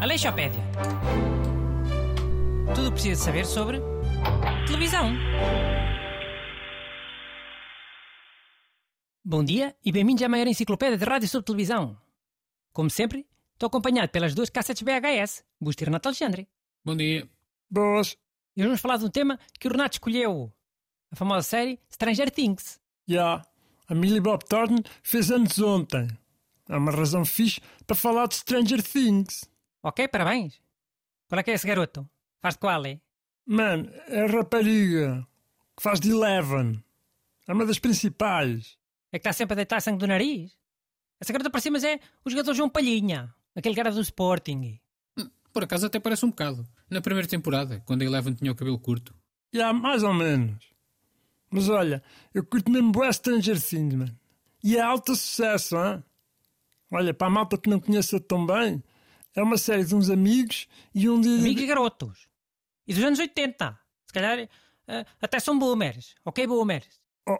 Aleixopédia. Tudo o que precisa saber sobre televisão. Bom dia e bem-vindos à maior enciclopédia de rádio sobre televisão. Como sempre, estou acompanhado pelas duas cassetes VHS, Busto e Renato Alexandre. Bom dia. Boas. E hoje vamos falar de um tema que o Renato escolheu. A famosa série Stranger Things. Já. A Millie Bob Thornton fez anos ontem. Há uma razão fixe para falar de Stranger Things. Ok, parabéns. Qual é que é esse garoto? Faz de qual, é? Mano, é a rapariga que faz de Eleven. É uma das principais. É que está sempre a deitar sangue do nariz? Essa garota para cima é o jogador João Palhinha. Aquele cara do Sporting. Por acaso até parece um bocado. Na primeira temporada, quando a Eleven tinha o cabelo curto. Já, mais ou menos. Mas olha, eu curto mesmo bué Stranger Things, mano. E é alto sucesso, hein? Olha, para a malta que não conheça tão bem, é uma série de uns amigos e um de... Amigos e garotos. E dos anos 80. Se calhar eh, até são boomers. Ok, boomers. Oh,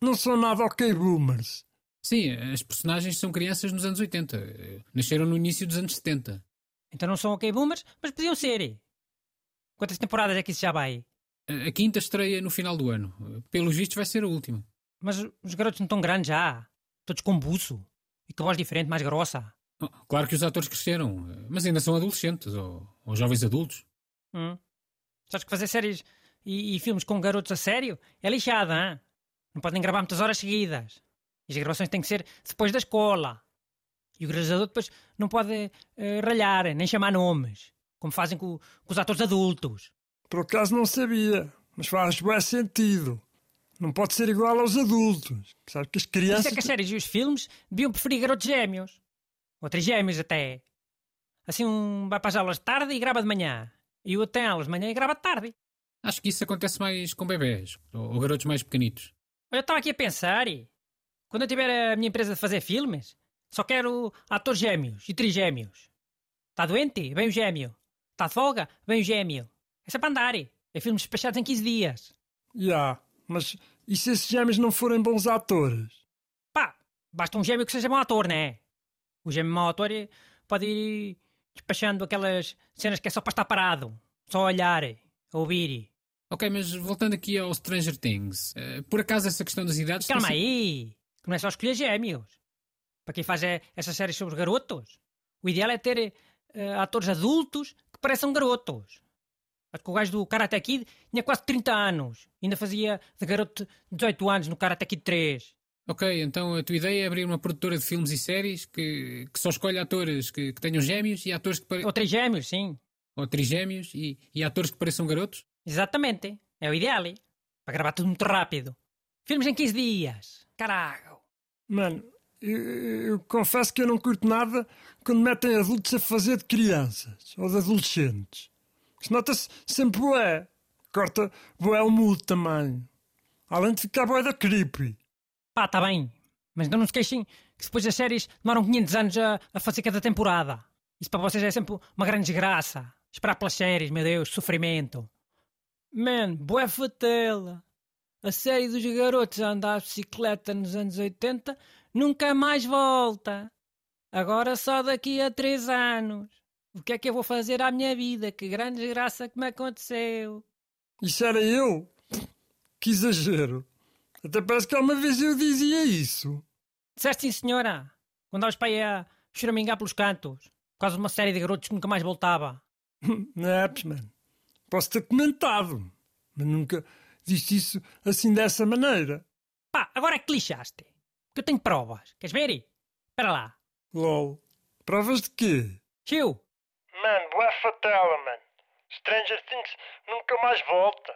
não são nada ok boomers. Sim, as personagens são crianças nos anos 80. Nasceram no início dos anos 70. Então não são ok boomers, mas podiam ser. Quantas temporadas é que isso já vai? A quinta estreia no final do ano. Pelos vistos vai ser a última. Mas os garotos não estão grandes já. Todos com buço. E com voz diferente, mais grossa. Oh, Claro que os atores cresceram, mas ainda são adolescentes ou, ou jovens adultos. Hum. Sabes que fazer séries e, e filmes com garotos a sério é lixada, hein? Não podem gravar muitas horas seguidas. E as gravações têm que ser depois da escola. E o realizador depois não pode eh, ralhar, nem chamar nomes. Como fazem com, com os atores adultos. Por acaso não sabia, mas faz bué sentido. Não pode ser igual aos adultos. Sabe que as Por isso crianças... é que as séries e os filmes deviam preferir garotos gêmeos. Ou trigêmeos até. Assim um vai para as aulas de tarde e grava de manhã. E o outro tem aulas de manhã e grava de tarde. Acho que isso acontece mais com bebés ou, ou garotos mais pequenitos. Eu estava aqui a pensar e... Quando eu tiver a minha empresa de fazer filmes, só quero atores gêmeos e trigêmeos. Está doente? Vem o gêmeo. Está de folga? Vem o gêmeo. É sempre andar. É filmes despachados em 15 dias. Já, mas e se esses gêmeos não forem bons atores? Pá, basta um gêmeo que seja bom ator, não é? O gêmeo mau ator eh, pode ir despachando aquelas cenas que é só para estar parado. Só olhar, a ouvir. Ok, mas voltando aqui ao Stranger Things, eh, por acaso essa questão das idades. Calma aí. Que não é só escolher gêmeos. Para quem faz eh, essas séries sobre garotos, o ideal é ter eh, atores adultos que pareçam garotos. Acho que o gajo do Karate Kid tinha quase 30 anos. Ainda fazia de garoto de 18 anos no Karate Kid 3. Ok, então a tua ideia é abrir uma produtora de filmes e séries que, que só escolhe atores que, que tenham gêmeos e atores que pare... Ou três gêmeos, sim. ou trigêmeos e, e atores que pareçam garotos? Exatamente. É o ideal. hein? Para gravar tudo muito rápido. Filmes em 15 dias. Carago. Mano, eu, eu confesso que eu não curto nada quando metem adultos a fazer de crianças ou de adolescentes. Isso nota-se sempre bué. Corta bué o mood também. Além de ficar bué da creepy. Pá, tá bem. Mas não nos queixem que depois as séries demoram 500 anos a, a fazer cada temporada. Isso para vocês é sempre uma grande desgraça. Esperar pelas séries, meu Deus, sofrimento. Man, bué fatela. A série dos garotos a andar de bicicleta nos anos 80 nunca mais volta. Agora só daqui a 3 anos. O que é que eu vou fazer à minha vida? Que grande desgraça que me aconteceu. Isso era eu? Que exagero. Até parece que uma vez eu dizia isso. Disseste sim, senhora. Quando para aí a choramingar pelos cantos. Por causa de uma série de garotos que nunca mais voltava. Naps, mano. Posso ter comentado, mas nunca disse isso assim dessa maneira. Pá, agora é que lixaste. Porque eu tenho provas. Queres ver? Espera lá. LOL. Provas de quê? Chiu. Mano, boa fatela, mano. Stranger Things nunca mais volta.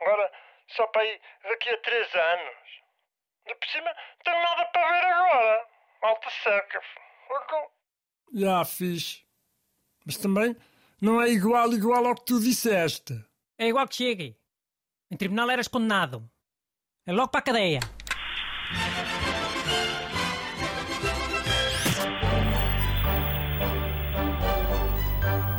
Agora, só para ir daqui a três anos. De por cima, tenho nada para ver agora. Malta seca. Já, fixe. Mas também não é igual igual ao que tu disseste. É igual que chegue. Em tribunal eras condenado. É logo para a cadeia.